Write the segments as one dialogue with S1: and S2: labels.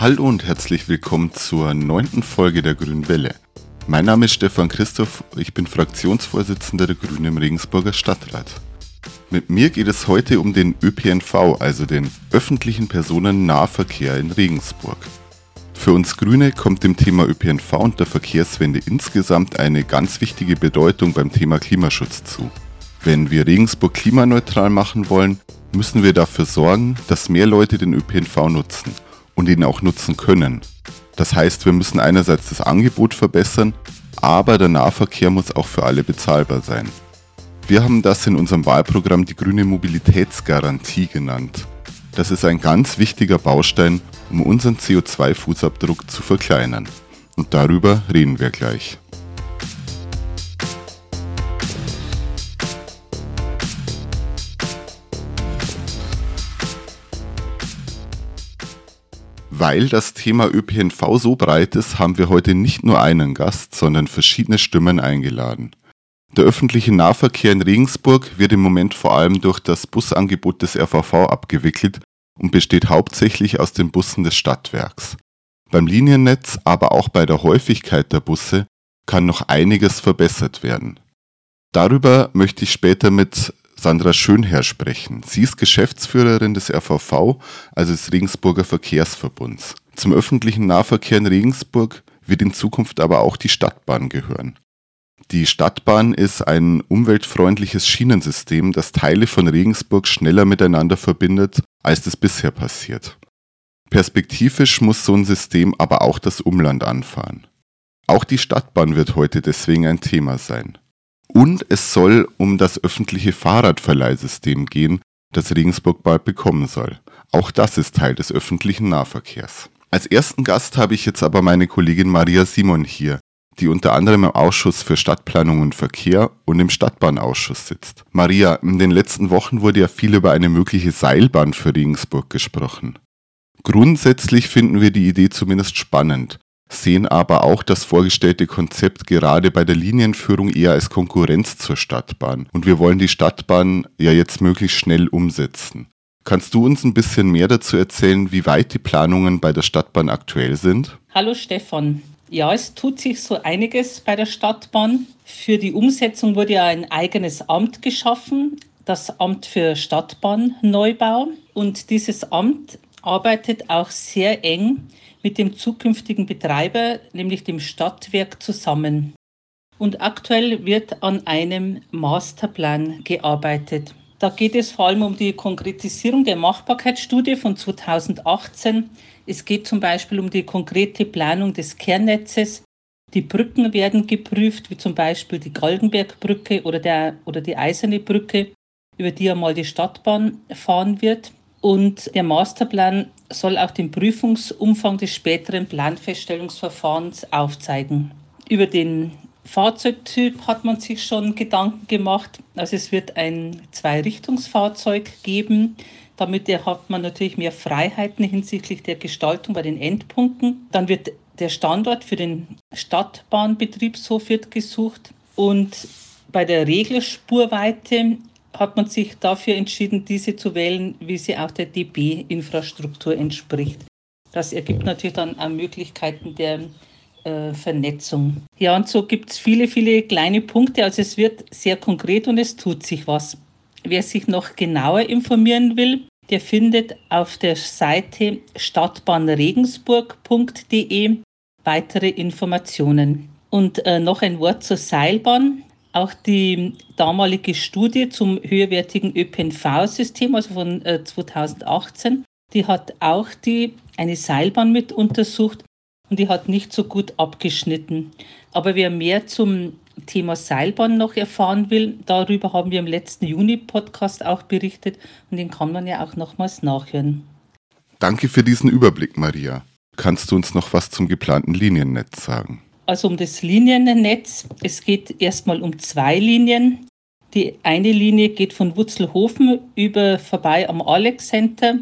S1: Hallo und herzlich willkommen zur neunten Folge der Grünen Welle. Mein Name ist Stefan Christoph, ich bin Fraktionsvorsitzender der Grünen im Regensburger Stadtrat. Mit mir geht es heute um den ÖPNV, also den öffentlichen Personennahverkehr in Regensburg. Für uns Grüne kommt dem Thema ÖPNV und der Verkehrswende insgesamt eine ganz wichtige Bedeutung beim Thema Klimaschutz zu. Wenn wir Regensburg klimaneutral machen wollen, müssen wir dafür sorgen, dass mehr Leute den ÖPNV nutzen – und ihn auch nutzen können. Das heißt, wir müssen einerseits das Angebot verbessern, aber der Nahverkehr muss auch für alle bezahlbar sein. Wir haben das in unserem Wahlprogramm die grüne Mobilitätsgarantie genannt. Das ist ein ganz wichtiger Baustein, um unseren CO2-Fußabdruck zu verkleinern. Und darüber reden wir gleich. Weil das Thema ÖPNV so breit ist, haben wir heute nicht nur einen Gast, sondern verschiedene Stimmen eingeladen. Der öffentliche Nahverkehr in Regensburg wird im Moment vor allem durch das Busangebot des RVV abgewickelt und besteht hauptsächlich aus den Bussen des Stadtwerks. Beim Liniennetz, aber auch bei der Häufigkeit der Busse kann noch einiges verbessert werden. Darüber möchte ich später mit Sandra Schönherr sprechen. Sie ist Geschäftsführerin des RVV, also des Regensburger Verkehrsverbunds. Zum öffentlichen Nahverkehr in Regensburg wird in Zukunft aber auch die Stadtbahn gehören. Die Stadtbahn ist ein umweltfreundliches Schienensystem, das Teile von Regensburg schneller miteinander verbindet, als das bisher passiert. Perspektivisch muss so ein System aber auch das Umland anfahren. Auch die Stadtbahn wird heute deswegen ein Thema sein. Und es soll um das öffentliche Fahrradverleihsystem gehen, das Regensburg bald bekommen soll. Auch das ist Teil des öffentlichen Nahverkehrs. Als ersten Gast habe ich jetzt aber meine Kollegin Maria Simon hier, die unter anderem im Ausschuss für Stadtplanung und Verkehr und im Stadtbahnausschuss sitzt. Maria, in den letzten Wochen wurde ja viel über eine mögliche Seilbahn für Regensburg gesprochen. Grundsätzlich finden wir die Idee zumindest spannend sehen aber auch das vorgestellte Konzept gerade bei der Linienführung eher als Konkurrenz zur Stadtbahn. Und wir wollen die Stadtbahn ja jetzt möglichst schnell umsetzen. Kannst du uns ein bisschen mehr dazu erzählen, wie weit die Planungen bei der Stadtbahn aktuell sind?
S2: Hallo Stefan. Ja, es tut sich so einiges bei der Stadtbahn. Für die Umsetzung wurde ja ein eigenes Amt geschaffen, das Amt für Stadtbahnneubau. Und dieses Amt arbeitet auch sehr eng mit dem zukünftigen Betreiber, nämlich dem Stadtwerk, zusammen. Und aktuell wird an einem Masterplan gearbeitet. Da geht es vor allem um die Konkretisierung der Machbarkeitsstudie von 2018. Es geht zum Beispiel um die konkrete Planung des Kernnetzes. Die Brücken werden geprüft, wie zum Beispiel die Galgenbergbrücke oder, der, oder die Eiserne Brücke, über die einmal die Stadtbahn fahren wird. Und der Masterplan soll auch den Prüfungsumfang des späteren Planfeststellungsverfahrens aufzeigen. Über den Fahrzeugtyp hat man sich schon Gedanken gemacht. Also es wird ein Zweirichtungsfahrzeug geben. Damit hat man natürlich mehr Freiheiten hinsichtlich der Gestaltung bei den Endpunkten. Dann wird der Standort für den Stadtbahnbetriebshof wird gesucht. Und bei der Regelspurweite hat man sich dafür entschieden, diese zu wählen, wie sie auch der DB-Infrastruktur entspricht. Das ergibt natürlich dann auch Möglichkeiten der äh, Vernetzung. Ja, und so gibt es viele, viele kleine Punkte. Also es wird sehr konkret und es tut sich was. Wer sich noch genauer informieren will, der findet auf der Seite stadtbahnregensburg.de weitere Informationen. Und äh, noch ein Wort zur Seilbahn. Auch die damalige Studie zum höherwertigen ÖPNV-System, also von 2018, äh, die hat auch die, eine Seilbahn mit untersucht und die hat nicht so gut abgeschnitten. Aber wer mehr zum Thema Seilbahn noch erfahren will, darüber haben wir im letzten Juni-Podcast auch berichtet und den kann man ja auch nochmals nachhören.
S1: Danke für diesen Überblick, Maria. Kannst du uns noch was zum geplanten Liniennetz sagen?
S2: Also um das Liniennetz. Es geht erstmal um zwei Linien. Die eine Linie geht von Wutzelhofen über vorbei am Alex Center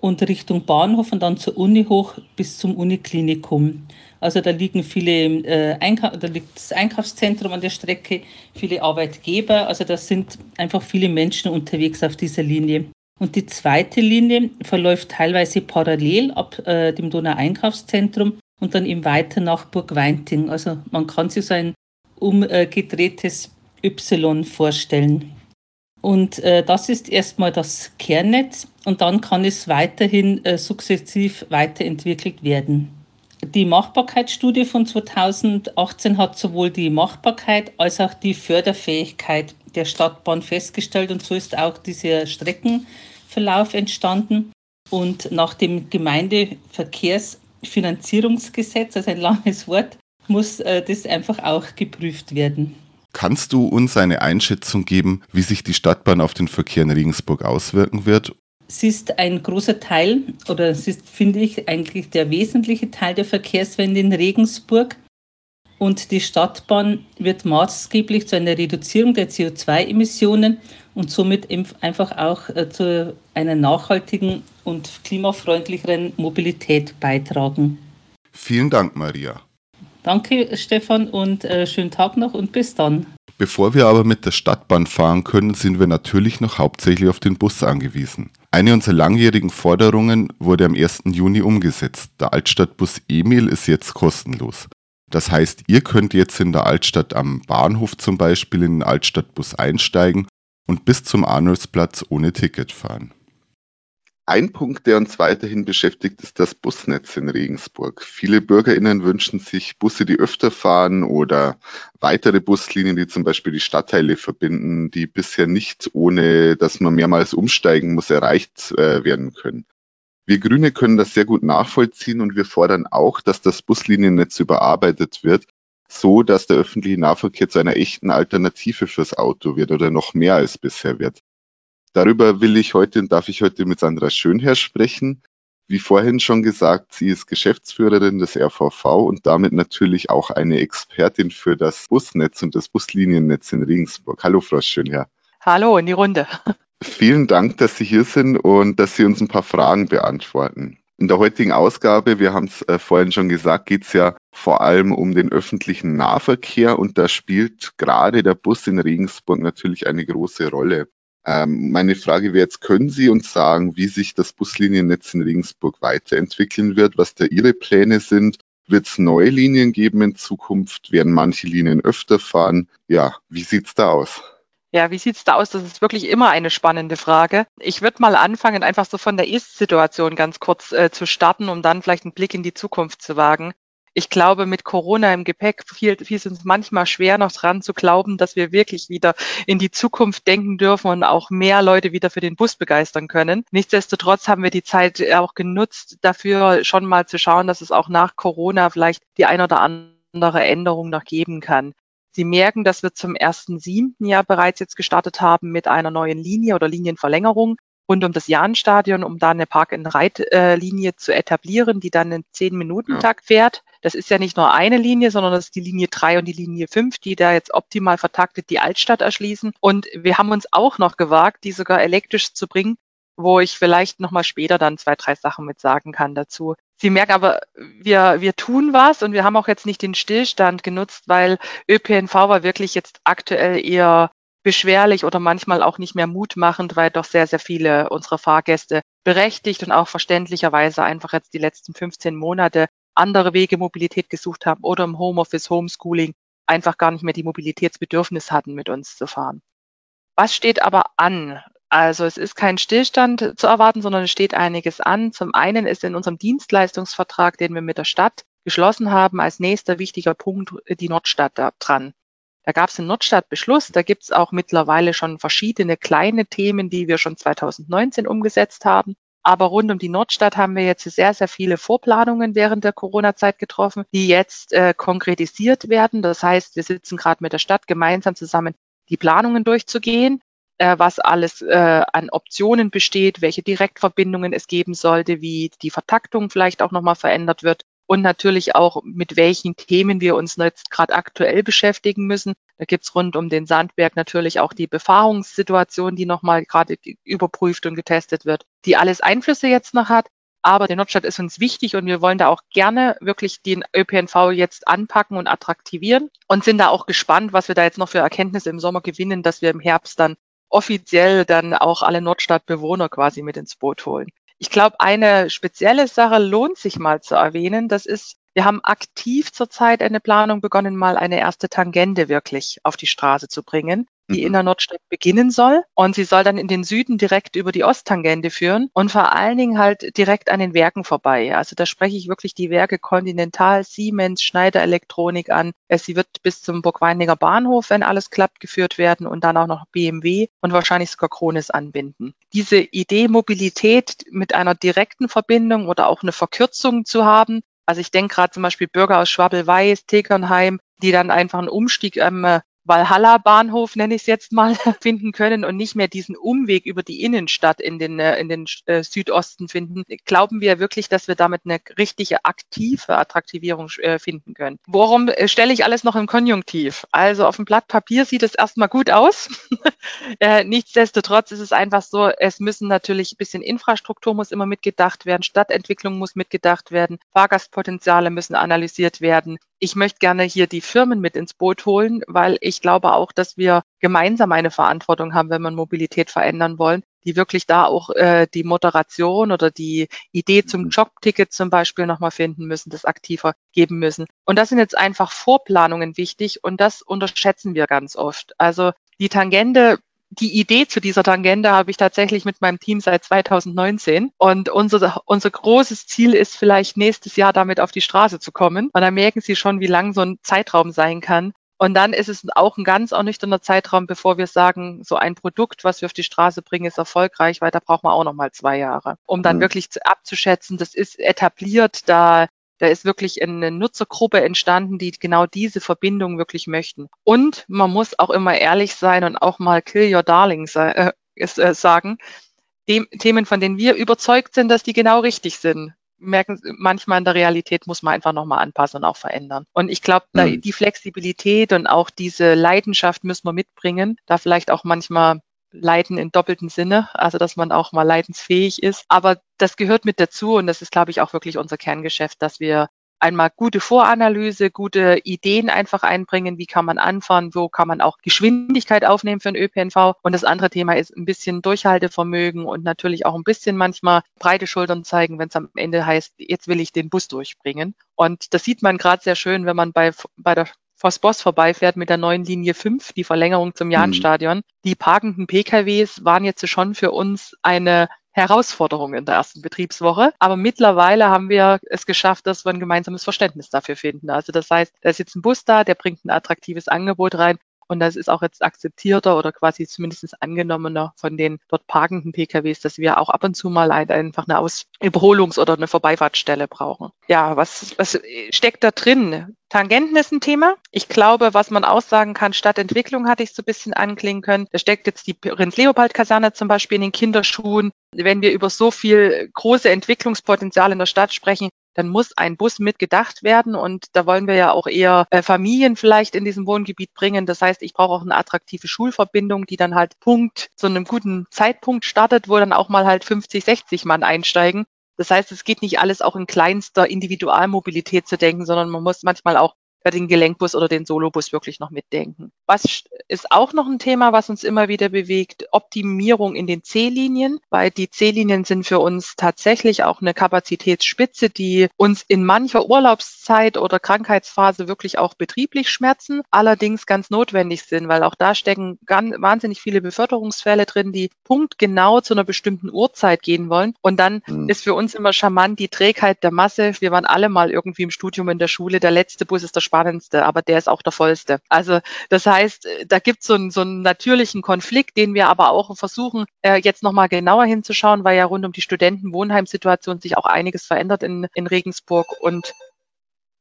S2: und Richtung Bahnhof und dann zur Uni hoch bis zum Uniklinikum. Also da liegen viele äh, da liegt das Einkaufszentrum an der Strecke, viele Arbeitgeber. Also da sind einfach viele Menschen unterwegs auf dieser Linie. Und die zweite Linie verläuft teilweise parallel ab äh, dem Donau-Einkaufszentrum und dann eben weiter nach Burg Weinting. Also man kann sich so ein umgedrehtes Y vorstellen. Und äh, das ist erstmal das Kernnetz und dann kann es weiterhin äh, sukzessiv weiterentwickelt werden. Die Machbarkeitsstudie von 2018 hat sowohl die Machbarkeit als auch die Förderfähigkeit der Stadtbahn festgestellt und so ist auch dieser Streckenverlauf entstanden. Und nach dem Gemeindeverkehrsfinanzierungsgesetz, also ein langes Wort, muss äh, das einfach auch geprüft werden.
S1: Kannst du uns eine Einschätzung geben, wie sich die Stadtbahn auf den Verkehr in Regensburg auswirken wird?
S2: Sie ist ein großer Teil, oder es ist, finde ich, eigentlich der wesentliche Teil der Verkehrswende in Regensburg. Und die Stadtbahn wird maßgeblich zu einer Reduzierung der CO2-Emissionen und somit einfach auch äh, zu einer nachhaltigen und klimafreundlicheren Mobilität beitragen.
S1: Vielen Dank, Maria.
S2: Danke, Stefan, und äh, schönen Tag noch und bis dann.
S1: Bevor wir aber mit der Stadtbahn fahren können, sind wir natürlich noch hauptsächlich auf den Bus angewiesen. Eine unserer langjährigen Forderungen wurde am 1. Juni umgesetzt. Der Altstadtbus Emil ist jetzt kostenlos. Das heißt, ihr könnt jetzt in der Altstadt am Bahnhof zum Beispiel in den Altstadtbus einsteigen und bis zum Arnolfsplatz ohne Ticket fahren. Ein Punkt, der uns weiterhin beschäftigt, ist das Busnetz in Regensburg. Viele BürgerInnen wünschen sich Busse, die öfter fahren oder weitere Buslinien, die zum Beispiel die Stadtteile verbinden, die bisher nicht ohne, dass man mehrmals umsteigen muss, erreicht äh, werden können. Wir Grüne können das sehr gut nachvollziehen und wir fordern auch, dass das Busliniennetz überarbeitet wird, so dass der öffentliche Nahverkehr zu einer echten Alternative fürs Auto wird oder noch mehr als bisher wird. Darüber will ich heute und darf ich heute mit Sandra Schönherr sprechen. Wie vorhin schon gesagt, sie ist Geschäftsführerin des RVV und damit natürlich auch eine Expertin für das Busnetz und das Busliniennetz in Regensburg. Hallo, Frau Schönherr.
S3: Hallo in die Runde.
S1: Vielen Dank, dass Sie hier sind und dass Sie uns ein paar Fragen beantworten. In der heutigen Ausgabe, wir haben es äh, vorhin schon gesagt, geht es ja vor allem um den öffentlichen Nahverkehr und da spielt gerade der Bus in Regensburg natürlich eine große Rolle. Ähm, meine Frage wäre jetzt, können Sie uns sagen, wie sich das Busliniennetz in Regensburg weiterentwickeln wird, was da Ihre Pläne sind? Wird es neue Linien geben in Zukunft? Werden manche Linien öfter fahren? Ja, wie sieht's da aus?
S3: Ja, wie sieht's da aus? Das ist wirklich immer eine spannende Frage. Ich würde mal anfangen, einfach so von der Ist-Situation ganz kurz äh, zu starten, um dann vielleicht einen Blick in die Zukunft zu wagen ich glaube, mit Corona im Gepäck fiel, fiel es uns manchmal schwer, noch dran zu glauben, dass wir wirklich wieder in die Zukunft denken dürfen und auch mehr Leute wieder für den Bus begeistern können. Nichtsdestotrotz haben wir die Zeit auch genutzt, dafür schon mal zu schauen, dass es auch nach Corona vielleicht die ein oder andere Änderung noch geben kann. Sie merken, dass wir zum ersten siebten Jahr bereits jetzt gestartet haben mit einer neuen Linie oder Linienverlängerung rund um das Jahnstadion, um da eine Park-and-Ride-Linie zu etablieren, die dann einen Zehn-Minuten-Takt fährt. Das ist ja nicht nur eine Linie, sondern das ist die Linie 3 und die Linie 5, die da jetzt optimal vertaktet die Altstadt erschließen. Und wir haben uns auch noch gewagt, die sogar elektrisch zu bringen, wo ich vielleicht nochmal später dann zwei, drei Sachen mit sagen kann dazu. Sie merken aber, wir, wir tun was und wir haben auch jetzt nicht den Stillstand genutzt, weil ÖPNV war wirklich jetzt aktuell eher beschwerlich oder manchmal auch nicht mehr mutmachend, weil doch sehr, sehr viele unserer Fahrgäste berechtigt und auch verständlicherweise einfach jetzt die letzten 15 Monate andere Wege Mobilität gesucht haben oder im Homeoffice, Homeschooling einfach gar nicht mehr die Mobilitätsbedürfnis hatten, mit uns zu fahren. Was steht aber an? Also es ist kein Stillstand zu erwarten, sondern es steht einiges an. Zum einen ist in unserem Dienstleistungsvertrag, den wir mit der Stadt geschlossen haben, als nächster wichtiger Punkt die Nordstadt da dran. Da gab es einen Nordstadtbeschluss. Da gibt es auch mittlerweile schon verschiedene kleine Themen, die wir schon 2019 umgesetzt haben. Aber rund um die Nordstadt haben wir jetzt sehr, sehr viele Vorplanungen während der Corona-Zeit getroffen, die jetzt äh, konkretisiert werden. Das heißt, wir sitzen gerade mit der Stadt gemeinsam zusammen, die Planungen durchzugehen, äh, was alles äh, an Optionen besteht, welche Direktverbindungen es geben sollte, wie die Vertaktung vielleicht auch nochmal verändert wird und natürlich auch, mit welchen Themen wir uns jetzt gerade aktuell beschäftigen müssen. Da gibt's rund um den Sandberg natürlich auch die Befahrungssituation, die nochmal gerade überprüft und getestet wird, die alles Einflüsse jetzt noch hat. Aber die Nordstadt ist uns wichtig und wir wollen da auch gerne wirklich den ÖPNV jetzt anpacken und attraktivieren und sind da auch gespannt, was wir da jetzt noch für Erkenntnisse im Sommer gewinnen, dass wir im Herbst dann offiziell dann auch alle Nordstadtbewohner quasi mit ins Boot holen. Ich glaube, eine spezielle Sache lohnt sich mal zu erwähnen. Das ist, wir haben aktiv zurzeit eine Planung begonnen, mal eine erste Tangente wirklich auf die Straße zu bringen die in mhm. der Nordstadt beginnen soll. Und sie soll dann in den Süden direkt über die Osttangente führen und vor allen Dingen halt direkt an den Werken vorbei. Also da spreche ich wirklich die Werke Continental, Siemens, Schneider Elektronik an. Sie wird bis zum Burgweininger Bahnhof, wenn alles klappt, geführt werden und dann auch noch BMW und wahrscheinlich sogar Kronis anbinden. Diese Idee, Mobilität mit einer direkten Verbindung oder auch eine Verkürzung zu haben, also ich denke gerade zum Beispiel Bürger aus Schwabel-Weiß, Tekernheim, die dann einfach einen Umstieg am Valhalla-Bahnhof, nenne ich es jetzt mal, finden können und nicht mehr diesen Umweg über die Innenstadt in den, äh, in den äh, Südosten finden, glauben wir wirklich, dass wir damit eine richtige aktive Attraktivierung äh, finden können. Worum stelle ich alles noch im Konjunktiv? Also auf dem Blatt Papier sieht es erstmal gut aus. nichtsdestotrotz ist es einfach so, es müssen natürlich ein bisschen Infrastruktur muss immer mitgedacht werden, Stadtentwicklung muss mitgedacht werden, Fahrgastpotenziale müssen analysiert werden. Ich möchte gerne hier die Firmen mit ins Boot holen, weil ich glaube auch, dass wir gemeinsam eine Verantwortung haben, wenn wir Mobilität verändern wollen, die wirklich da auch äh, die Moderation oder die Idee zum mhm. Jobticket zum Beispiel nochmal finden müssen, das aktiver geben müssen. Und das sind jetzt einfach Vorplanungen wichtig und das unterschätzen wir ganz oft. Also die Tangente die Idee zu dieser Tangente habe ich tatsächlich mit meinem Team seit 2019. Und unser, unser großes Ziel ist vielleicht nächstes Jahr damit auf die Straße zu kommen. Und da merken Sie schon, wie lang so ein Zeitraum sein kann. Und dann ist es auch ein ganz ernüchternder Zeitraum, bevor wir sagen, so ein Produkt, was wir auf die Straße bringen, ist erfolgreich, weil da braucht man auch noch mal zwei Jahre, um dann mhm. wirklich zu, abzuschätzen, das ist etabliert, da da ist wirklich eine Nutzergruppe entstanden, die genau diese Verbindung wirklich möchten. Und man muss auch immer ehrlich sein und auch mal kill your darlings äh, äh, sagen. Dem, Themen, von denen wir überzeugt sind, dass die genau richtig sind merken, manchmal in der Realität muss man einfach nochmal anpassen und auch verändern. Und ich glaube, mhm. die Flexibilität und auch diese Leidenschaft müssen wir mitbringen, da vielleicht auch manchmal Leiden in doppelten Sinne, also dass man auch mal leidensfähig ist. Aber das gehört mit dazu und das ist, glaube ich, auch wirklich unser Kerngeschäft, dass wir einmal gute Voranalyse, gute Ideen einfach einbringen, wie kann man anfahren, wo kann man auch Geschwindigkeit aufnehmen für den ÖPNV. Und das andere Thema ist ein bisschen Durchhaltevermögen und natürlich auch ein bisschen manchmal breite Schultern zeigen, wenn es am Ende heißt, jetzt will ich den Bus durchbringen. Und das sieht man gerade sehr schön, wenn man bei, bei der vors Boss vorbeifährt mit der neuen Linie 5, die Verlängerung zum Jahnstadion. Mhm. Die parkenden PKWs waren jetzt schon für uns eine Herausforderung in der ersten Betriebswoche. Aber mittlerweile haben wir es geschafft, dass wir ein gemeinsames Verständnis dafür finden. Also das heißt, da ist jetzt ein Bus da, der bringt ein attraktives Angebot rein und das ist auch jetzt akzeptierter oder quasi zumindest angenommener von den dort parkenden PKWs, dass wir auch ab und zu mal einfach eine Aus Überholungs- oder eine Vorbeifahrtsstelle brauchen. Ja, was, was steckt da drin? Tangenten ist ein Thema. Ich glaube, was man aussagen kann, Stadtentwicklung hatte ich so ein bisschen anklingen können. Da steckt jetzt die Prinz-Leopold-Kaserne zum Beispiel in den Kinderschuhen. Wenn wir über so viel große Entwicklungspotenzial in der Stadt sprechen, dann muss ein Bus mitgedacht werden. Und da wollen wir ja auch eher äh, Familien vielleicht in diesem Wohngebiet bringen. Das heißt, ich brauche auch eine attraktive Schulverbindung, die dann halt Punkt zu einem guten Zeitpunkt startet, wo dann auch mal halt 50, 60 Mann einsteigen. Das heißt, es geht nicht alles auch in kleinster Individualmobilität zu denken, sondern man muss manchmal auch den Gelenkbus oder den Solobus wirklich noch mitdenken. Was ist auch noch ein Thema, was uns immer wieder bewegt? Optimierung in den C-Linien, weil die C-Linien sind für uns tatsächlich auch eine Kapazitätsspitze, die uns in mancher Urlaubszeit oder Krankheitsphase wirklich auch betrieblich schmerzen, allerdings ganz notwendig sind, weil auch da stecken ganz, wahnsinnig viele Beförderungsfälle drin, die punktgenau zu einer bestimmten Uhrzeit gehen wollen. Und dann mhm. ist für uns immer charmant die Trägheit der Masse. Wir waren alle mal irgendwie im Studium in der Schule. Der letzte Bus ist der spannendste, aber der ist auch der vollste. Also das heißt, da gibt so es so einen natürlichen Konflikt, den wir aber auch versuchen, äh, jetzt nochmal genauer hinzuschauen, weil ja rund um die Studentenwohnheimsituation sich auch einiges verändert in, in Regensburg und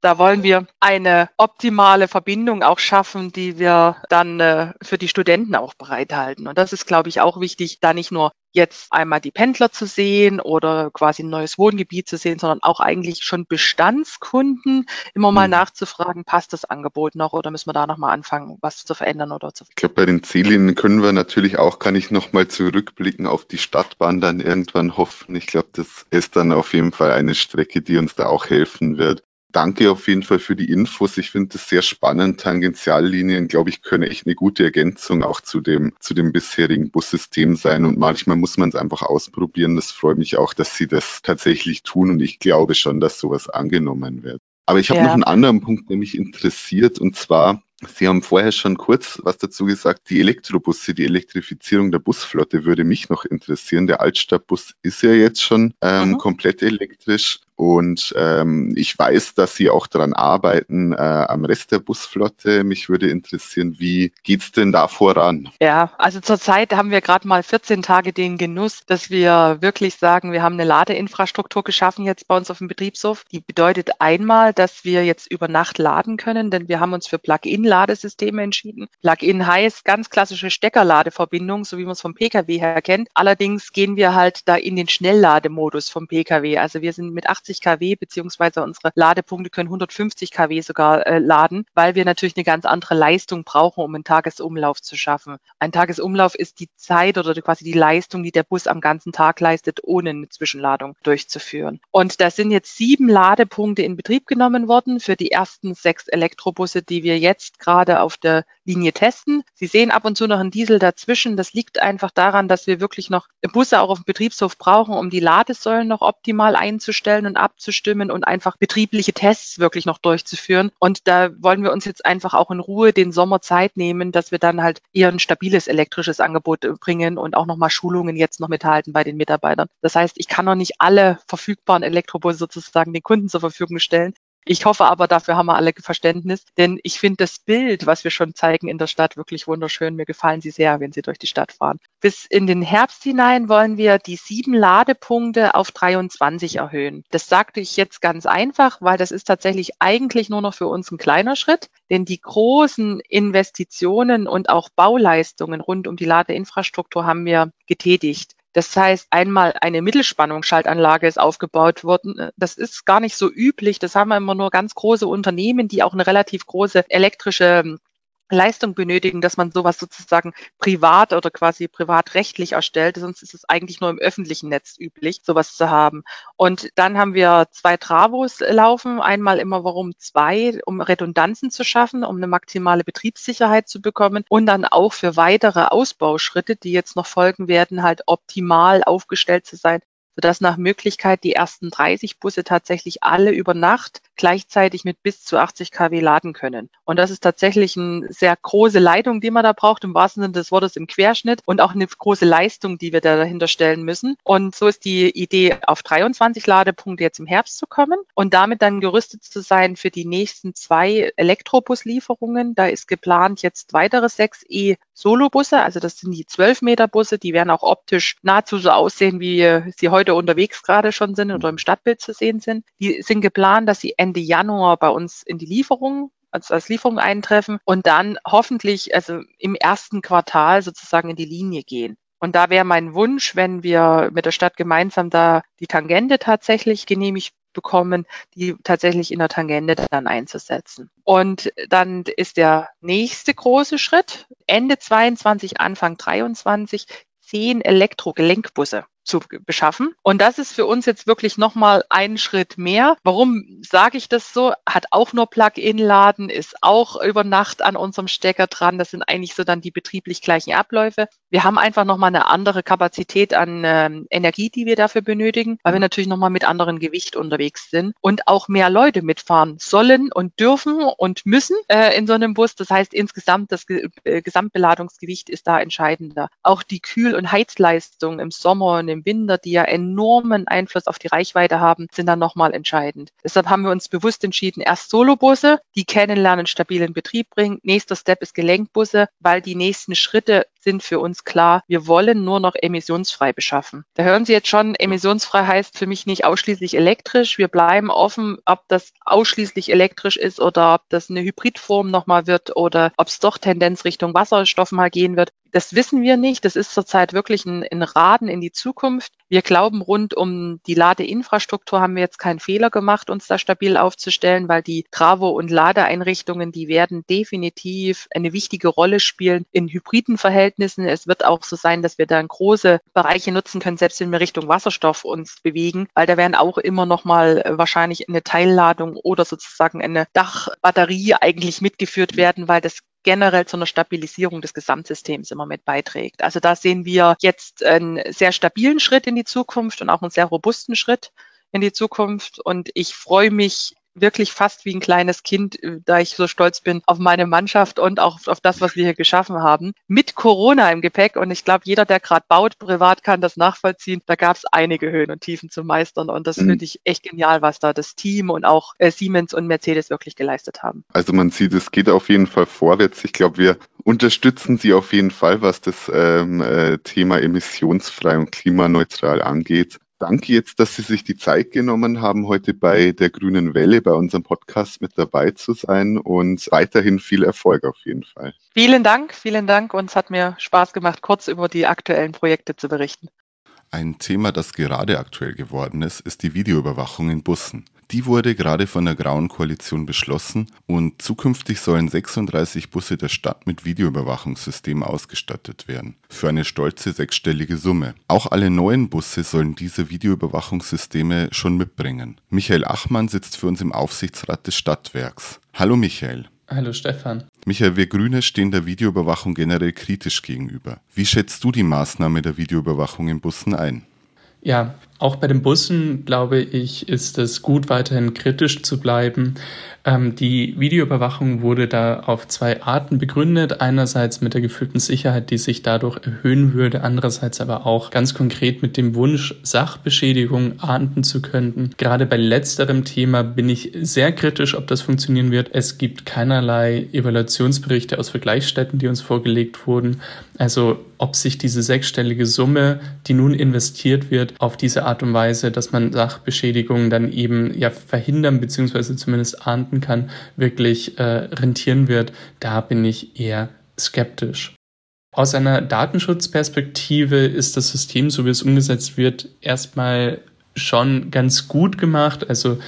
S3: da wollen wir eine optimale Verbindung auch schaffen, die wir dann äh, für die Studenten auch bereithalten. Und das ist, glaube ich, auch wichtig, da nicht nur jetzt einmal die Pendler zu sehen oder quasi ein neues Wohngebiet zu sehen, sondern auch eigentlich schon Bestandskunden immer mal mhm. nachzufragen, passt das Angebot noch oder müssen wir da nochmal anfangen, was zu verändern oder zu.
S1: Ich glaube, bei den Ziellinien können wir natürlich auch gar nicht nochmal zurückblicken auf die Stadtbahn dann irgendwann hoffen. Ich glaube, das ist dann auf jeden Fall eine Strecke, die uns da auch helfen wird danke auf jeden Fall für die Infos. Ich finde das sehr spannend. Tangentiallinien, glaube ich, können echt eine gute Ergänzung auch zu dem, zu dem bisherigen Bussystem sein. Und manchmal muss man es einfach ausprobieren. Das freut mich auch, dass Sie das tatsächlich tun. Und ich glaube schon, dass sowas angenommen wird. Aber ich habe ja. noch einen anderen Punkt, der mich interessiert. Und zwar, Sie haben vorher schon kurz was dazu gesagt, die Elektrobusse, die Elektrifizierung der Busflotte würde mich noch interessieren. Der Altstadtbus ist ja jetzt schon ähm, mhm. komplett elektrisch. Und ähm, ich weiß, dass Sie auch daran arbeiten äh, am Rest der Busflotte. Mich würde interessieren, wie geht's denn da voran?
S3: Ja, also zurzeit haben wir gerade mal 14 Tage den Genuss, dass wir wirklich sagen, wir haben eine Ladeinfrastruktur geschaffen jetzt bei uns auf dem Betriebshof. Die bedeutet einmal, dass wir jetzt über Nacht laden können, denn wir haben uns für Plug-in-Ladesysteme entschieden. Plug-in heißt ganz klassische Steckerladeverbindung, so wie man es vom Pkw her kennt. Allerdings gehen wir halt da in den Schnelllademodus vom Pkw. Also wir sind mit 80 80 kW, beziehungsweise unsere Ladepunkte können 150 kW sogar äh, laden, weil wir natürlich eine ganz andere Leistung brauchen, um einen Tagesumlauf zu schaffen. Ein Tagesumlauf ist die Zeit oder quasi die Leistung, die der Bus am ganzen Tag leistet, ohne eine Zwischenladung durchzuführen. Und da sind jetzt sieben Ladepunkte in Betrieb genommen worden für die ersten sechs Elektrobusse, die wir jetzt gerade auf der Linie testen. Sie sehen ab und zu noch einen Diesel dazwischen. Das liegt einfach daran, dass wir wirklich noch Busse auch auf dem Betriebshof brauchen, um die Ladesäulen noch optimal einzustellen und abzustimmen und einfach betriebliche Tests wirklich noch durchzuführen. Und da wollen wir uns jetzt einfach auch in Ruhe den Sommer Zeit nehmen, dass wir dann halt eher ein stabiles elektrisches Angebot bringen und auch nochmal Schulungen jetzt noch mithalten bei den Mitarbeitern. Das heißt, ich kann noch nicht alle verfügbaren Elektrobusse sozusagen den Kunden zur Verfügung stellen. Ich hoffe aber, dafür haben wir alle Verständnis, denn ich finde das Bild, was wir schon zeigen in der Stadt, wirklich wunderschön. Mir gefallen sie sehr, wenn Sie durch die Stadt fahren. Bis in den Herbst hinein wollen wir die sieben Ladepunkte auf 23 erhöhen. Das sagte ich jetzt ganz einfach, weil das ist tatsächlich eigentlich nur noch für uns ein kleiner Schritt, denn die großen Investitionen und auch Bauleistungen rund um die Ladeinfrastruktur haben wir getätigt. Das heißt, einmal eine Mittelspannungsschaltanlage ist aufgebaut worden. Das ist gar nicht so üblich. Das haben immer nur ganz große Unternehmen, die auch eine relativ große elektrische Leistung benötigen, dass man sowas sozusagen privat oder quasi privatrechtlich erstellt. Sonst ist es eigentlich nur im öffentlichen Netz üblich, sowas zu haben. Und dann haben wir zwei Travos laufen. Einmal immer warum zwei, um Redundanzen zu schaffen, um eine maximale Betriebssicherheit zu bekommen und dann auch für weitere Ausbauschritte, die jetzt noch folgen werden, halt optimal aufgestellt zu sein, sodass nach Möglichkeit die ersten 30 Busse tatsächlich alle über Nacht gleichzeitig mit bis zu 80 kW laden können. Und das ist tatsächlich eine sehr große Leitung, die man da braucht, im wahrsten Sinne des Wortes im Querschnitt und auch eine große Leistung, die wir da dahinter stellen müssen. Und so ist die Idee, auf 23 Ladepunkte jetzt im Herbst zu kommen und damit dann gerüstet zu sein für die nächsten zwei Elektrobuslieferungen. Da ist geplant jetzt weitere sechs E-Solo-Busse, also das sind die 12 Meter Busse, die werden auch optisch nahezu so aussehen, wie sie heute unterwegs gerade schon sind oder im Stadtbild zu sehen sind. Die sind geplant, dass sie Ende Januar bei uns in die Lieferung also als Lieferung eintreffen und dann hoffentlich also im ersten Quartal sozusagen in die Linie gehen. Und da wäre mein Wunsch, wenn wir mit der Stadt gemeinsam da die Tangente tatsächlich genehmigt bekommen, die tatsächlich in der Tangente dann einzusetzen. Und dann ist der nächste große Schritt, Ende 22, Anfang 23, zehn Elektrogelenkbusse zu beschaffen. Und das ist für uns jetzt wirklich nochmal ein Schritt mehr. Warum sage ich das so? Hat auch nur Plug-in-Laden, ist auch über Nacht an unserem Stecker dran. Das sind eigentlich so dann die betrieblich gleichen Abläufe. Wir haben einfach nochmal eine andere Kapazität an ähm, Energie, die wir dafür benötigen, weil wir natürlich nochmal mit anderen Gewicht unterwegs sind und auch mehr Leute mitfahren sollen und dürfen und müssen äh, in so einem Bus. Das heißt, insgesamt das äh, Gesamtbeladungsgewicht ist da entscheidender. Auch die Kühl- und Heizleistung im Sommer und im Winter, die ja enormen Einfluss auf die Reichweite haben, sind dann nochmal entscheidend. Deshalb haben wir uns bewusst entschieden, erst Solobusse, die kennenlernen, stabil in Betrieb bringen. Nächster Step ist Gelenkbusse, weil die nächsten Schritte sind für uns klar, wir wollen nur noch emissionsfrei beschaffen. Da hören Sie jetzt schon, emissionsfrei heißt für mich nicht ausschließlich elektrisch. Wir bleiben offen, ob das ausschließlich elektrisch ist oder ob das eine Hybridform nochmal wird oder ob es doch Tendenz Richtung Wasserstoff mal gehen wird Das wissen wir nicht. Das ist zurzeit wirklich ein, ein Raden in die Zukunft. Wir glauben, rund um die Ladeinfrastruktur haben wir jetzt keinen Fehler gemacht, uns da stabil aufzustellen, weil die Travo- und Ladeeinrichtungen, die werden definitiv eine wichtige Rolle spielen in hybriden Verhältnissen. Es wird auch so sein, dass wir dann große Bereiche nutzen können, selbst wenn wir Richtung Wasserstoff uns bewegen, weil da werden auch immer noch mal wahrscheinlich eine Teilladung oder sozusagen eine Dachbatterie eigentlich mitgeführt werden, weil das generell zu einer Stabilisierung des Gesamtsystems immer mit beiträgt. Also da sehen wir jetzt einen sehr stabilen Schritt in die Zukunft und auch einen sehr robusten Schritt in die Zukunft. Und ich freue mich wirklich fast wie ein kleines Kind, äh, da ich so stolz bin auf meine Mannschaft und auch auf das, was wir hier geschaffen haben. Mit Corona im Gepäck und ich glaube, jeder, der gerade baut, privat kann das nachvollziehen. Da gab es einige Höhen und Tiefen zu meistern und das mhm. finde ich echt genial, was da das Team und auch äh, Siemens und Mercedes wirklich geleistet haben.
S1: Also man sieht, es geht auf jeden Fall vorwärts. Ich glaube, wir unterstützen Sie auf jeden Fall, was das ähm, äh, Thema emissionsfrei und klimaneutral angeht. Danke jetzt, dass Sie sich die Zeit genommen haben, heute bei der Grünen Welle, bei unserem Podcast mit dabei zu sein und weiterhin viel Erfolg auf jeden Fall.
S3: Vielen Dank, vielen Dank. Uns hat mir Spaß gemacht, kurz über die aktuellen Projekte zu berichten.
S1: Ein Thema, das gerade aktuell geworden ist, ist die Videoüberwachung in Bussen. Die wurde gerade von der Grauen Koalition beschlossen und zukünftig sollen 36 Busse der Stadt mit Videoüberwachungssystemen ausgestattet werden. Für eine stolze sechsstellige Summe. Auch alle neuen Busse sollen diese Videoüberwachungssysteme schon mitbringen. Michael Achmann sitzt für uns im Aufsichtsrat des Stadtwerks. Hallo Michael.
S4: Hallo Stefan.
S1: Michael, wir Grüne stehen der Videoüberwachung generell kritisch gegenüber. Wie schätzt du die Maßnahme der Videoüberwachung in Bussen ein?
S4: Ja, auch bei den Bussen, glaube ich, ist es gut, weiterhin kritisch zu bleiben. Ähm, die Videoüberwachung wurde da auf zwei Arten begründet. Einerseits mit der gefühlten Sicherheit, die sich dadurch erhöhen würde. Andererseits aber auch ganz konkret mit dem Wunsch, Sachbeschädigung ahnden zu können. Gerade bei letzterem Thema bin ich sehr kritisch, ob das funktionieren wird. Es gibt keinerlei Evaluationsberichte aus Vergleichsstätten, die uns vorgelegt wurden. Also ob sich diese sechsstellige Summe, die nun investiert wird, auf diese Art und Weise, dass man Sachbeschädigungen dann eben ja verhindern bzw. zumindest ahnden kann, wirklich äh, rentieren wird, da bin ich eher skeptisch. Aus einer Datenschutzperspektive ist das System, so wie es umgesetzt wird, erstmal schon ganz gut gemacht. Also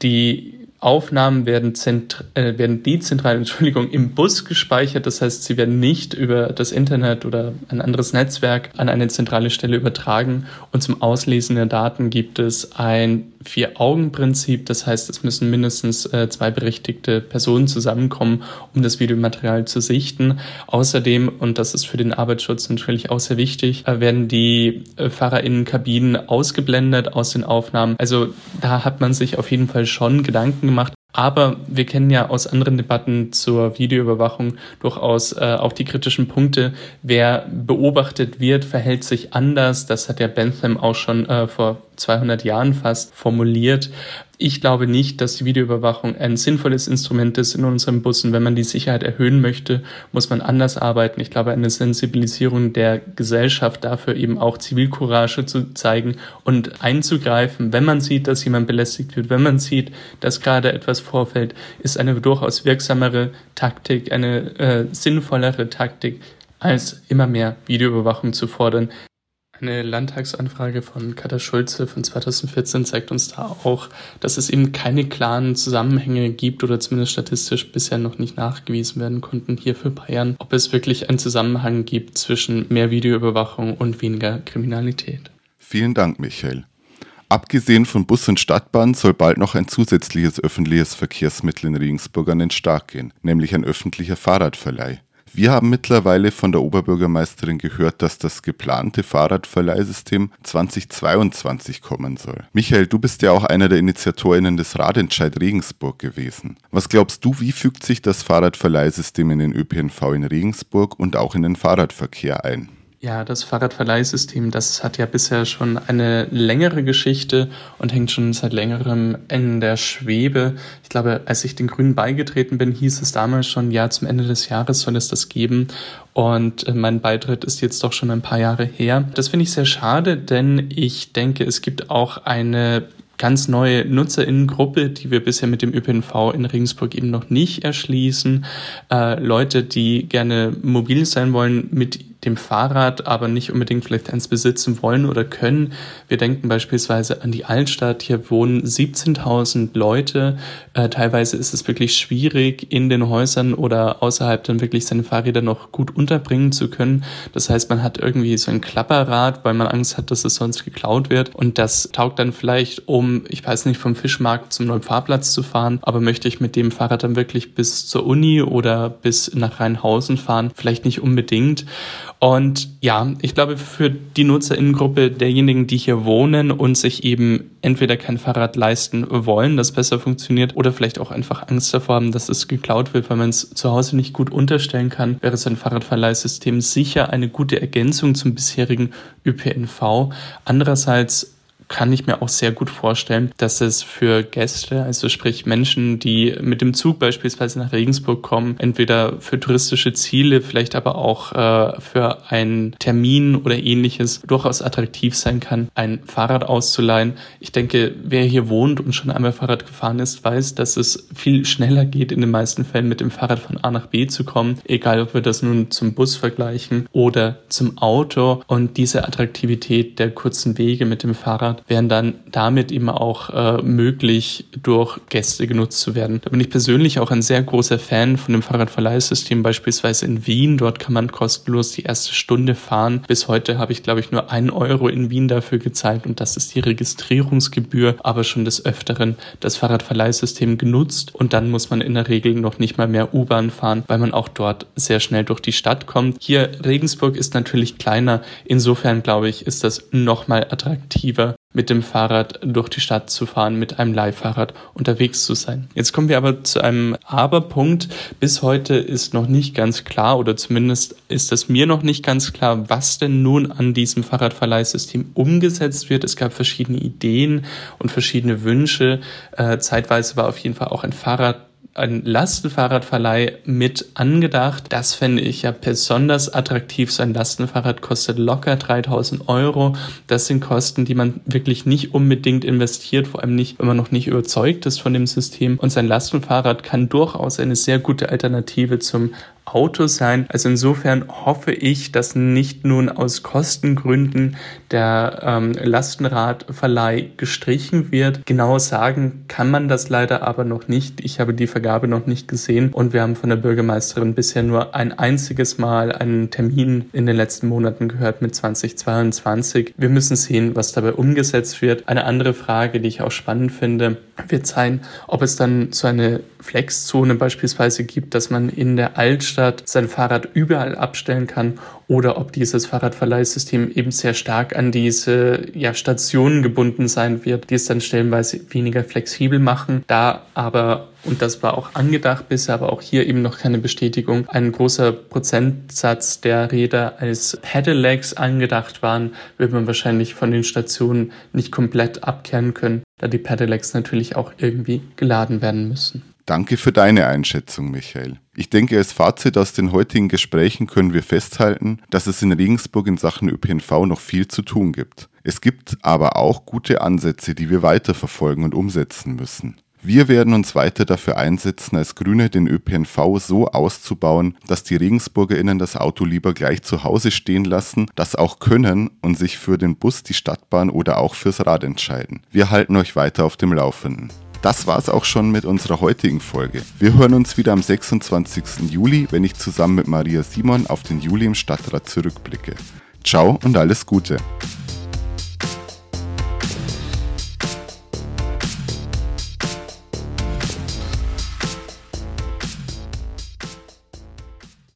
S4: die Aufnahmen werden, zent äh, werden dezentral Entschuldigung, im Bus gespeichert. Das heißt, sie werden nicht über das Internet oder ein anderes Netzwerk an eine zentrale Stelle übertragen. Und zum Auslesen der Daten gibt es ein Vier-Augen-Prinzip. Das heißt, es müssen mindestens äh, zwei berechtigte Personen zusammenkommen, um das Videomaterial zu sichten. Außerdem, und das ist für den Arbeitsschutz natürlich auch sehr wichtig, äh, werden die äh, FahrerInnen-Kabinen ausgeblendet aus den Aufnahmen. Also da hat man sich auf jeden Fall schon Gedanken. Aber wir kennen ja aus anderen Debatten zur Videoüberwachung durchaus äh, auch die kritischen Punkte. Wer beobachtet wird, verhält sich anders. Das hat ja Bentham auch schon äh, vor 200 Jahren fast formuliert. Ich glaube nicht, dass die Videoüberwachung ein sinnvolles Instrument ist in unseren Bussen. Wenn man die Sicherheit erhöhen möchte, muss man anders arbeiten. Ich glaube, eine Sensibilisierung der Gesellschaft dafür eben auch Zivilcourage zu zeigen und einzugreifen, wenn man sieht, dass jemand belästigt wird, wenn man sieht, dass gerade etwas vorfällt, ist eine durchaus wirksamere Taktik, eine äh, sinnvollere Taktik, als immer mehr Videoüberwachung zu fordern. Eine Landtagsanfrage von Katha Schulze von 2014 zeigt uns da auch, dass es eben keine klaren Zusammenhänge gibt oder zumindest statistisch bisher noch nicht nachgewiesen werden konnten hier für Bayern, ob es wirklich einen Zusammenhang gibt zwischen mehr Videoüberwachung und weniger Kriminalität.
S1: Vielen Dank, Michael. Abgesehen von Bus und Stadtbahn soll bald noch ein zusätzliches öffentliches Verkehrsmittel in Regensburg an den Start gehen, nämlich ein öffentlicher Fahrradverleih. Wir haben mittlerweile von der Oberbürgermeisterin gehört, dass das geplante Fahrradverleihsystem 2022 kommen soll. Michael, du bist ja auch einer der Initiatorinnen des Radentscheid Regensburg gewesen. Was glaubst du, wie fügt sich das Fahrradverleihsystem in den ÖPNV in Regensburg und auch in den Fahrradverkehr ein?
S4: Ja, das Fahrradverleihsystem, das hat ja bisher schon eine längere Geschichte und hängt schon seit längerem in der Schwebe. Ich glaube, als ich den Grünen beigetreten bin, hieß es damals schon, ja, zum Ende des Jahres soll es das geben. Und äh, mein Beitritt ist jetzt doch schon ein paar Jahre her. Das finde ich sehr schade, denn ich denke, es gibt auch eine ganz neue Nutzerinnengruppe, die wir bisher mit dem ÖPNV in Regensburg eben noch nicht erschließen. Äh, Leute, die gerne mobil sein wollen mit dem Fahrrad, aber nicht unbedingt vielleicht eins besitzen wollen oder können. Wir denken beispielsweise an die Altstadt. Hier wohnen 17.000 Leute. Äh, teilweise ist es wirklich schwierig, in den Häusern oder außerhalb dann wirklich seine Fahrräder noch gut unterbringen zu können. Das heißt, man hat irgendwie so ein Klapperrad, weil man Angst hat, dass es sonst geklaut wird. Und das taugt dann vielleicht, um, ich weiß nicht, vom Fischmarkt zum neuen Fahrplatz zu fahren. Aber möchte ich mit dem Fahrrad dann wirklich bis zur Uni oder bis nach Rheinhausen fahren? Vielleicht nicht unbedingt. Und ja, ich glaube, für die Nutzerinnengruppe derjenigen, die hier wohnen und sich eben entweder kein Fahrrad leisten wollen, das besser funktioniert, oder vielleicht auch einfach Angst davor haben, dass es geklaut wird, weil man es zu Hause nicht gut unterstellen kann, wäre so ein Fahrradverleihsystem sicher eine gute Ergänzung zum bisherigen ÖPNV. Andererseits kann ich mir auch sehr gut vorstellen, dass es für Gäste, also sprich Menschen, die mit dem Zug beispielsweise nach Regensburg kommen, entweder für touristische Ziele, vielleicht aber auch äh, für einen Termin oder ähnliches, durchaus attraktiv sein kann, ein Fahrrad auszuleihen. Ich denke, wer hier wohnt und schon einmal Fahrrad gefahren ist, weiß, dass es viel schneller geht, in den meisten Fällen mit dem Fahrrad von A nach B zu kommen, egal ob wir das nun zum Bus vergleichen oder zum Auto. Und diese Attraktivität der kurzen Wege mit dem Fahrrad wären dann damit eben auch äh, möglich, durch Gäste genutzt zu werden. Da bin ich persönlich auch ein sehr großer Fan von dem Fahrradverleihsystem, beispielsweise in Wien. Dort kann man kostenlos die erste Stunde fahren. Bis heute habe ich, glaube ich, nur einen Euro in Wien dafür gezahlt und das ist die Registrierungsgebühr, aber schon des Öfteren das Fahrradverleihsystem genutzt und dann muss man in der Regel noch nicht mal mehr U-Bahn fahren, weil man auch dort sehr schnell durch die Stadt kommt. Hier Regensburg ist natürlich kleiner. Insofern glaube ich, ist das noch mal attraktiver mit dem Fahrrad durch die Stadt zu fahren, mit einem Leihfahrrad unterwegs zu sein. Jetzt kommen wir aber zu einem Aber-Punkt. Bis heute ist noch nicht ganz klar oder zumindest ist es mir noch nicht ganz klar, was denn nun an diesem Fahrradverleihsystem umgesetzt wird. Es gab verschiedene Ideen und verschiedene Wünsche. Äh, zeitweise war auf jeden Fall auch ein Fahrrad ein Lastenfahrradverleih mit angedacht. Das fände ich ja besonders attraktiv. So ein Lastenfahrrad kostet locker 3000 Euro. Das sind Kosten, die man wirklich nicht unbedingt investiert, vor allem nicht, wenn man noch nicht überzeugt ist von dem System. Und sein Lastenfahrrad kann durchaus eine sehr gute Alternative zum Auto sein. Also insofern hoffe ich, dass nicht nun aus Kostengründen der ähm, Lastenradverleih gestrichen wird. Genau sagen kann man das leider aber noch nicht. Ich habe die Vergabe noch nicht gesehen und wir haben von der Bürgermeisterin bisher nur ein einziges Mal einen Termin in den letzten Monaten gehört mit 2022. Wir müssen sehen, was dabei umgesetzt wird. Eine andere Frage, die ich auch spannend finde, wird sein, ob es dann so eine Flexzone beispielsweise gibt, dass man in der Altstadt sein Fahrrad überall abstellen kann oder ob dieses Fahrradverleihsystem eben sehr stark an diese ja, Stationen gebunden sein wird, die es dann stellenweise weniger flexibel machen. Da aber, und das war auch angedacht bisher, aber auch hier eben noch keine Bestätigung, ein großer Prozentsatz der Räder als Pedelecs angedacht waren, wird man wahrscheinlich von den Stationen nicht komplett abkehren können, da die Pedelecs natürlich auch irgendwie geladen werden müssen.
S1: Danke für deine Einschätzung, Michael. Ich denke, als Fazit aus den heutigen Gesprächen können wir festhalten, dass es in Regensburg in Sachen ÖPNV noch viel zu tun gibt. Es gibt aber auch gute Ansätze, die wir weiterverfolgen und umsetzen müssen. Wir werden uns weiter dafür einsetzen, als Grüne den ÖPNV so auszubauen, dass die RegensburgerInnen das Auto lieber gleich zu Hause stehen lassen, das auch können und sich für den Bus, die Stadtbahn oder auch fürs Rad entscheiden. Wir halten euch weiter auf dem Laufenden. Das war's auch schon mit unserer heutigen Folge. Wir hören uns wieder am 26. Juli, wenn ich zusammen mit Maria Simon auf den Juli im Stadtrat zurückblicke. Ciao und alles Gute.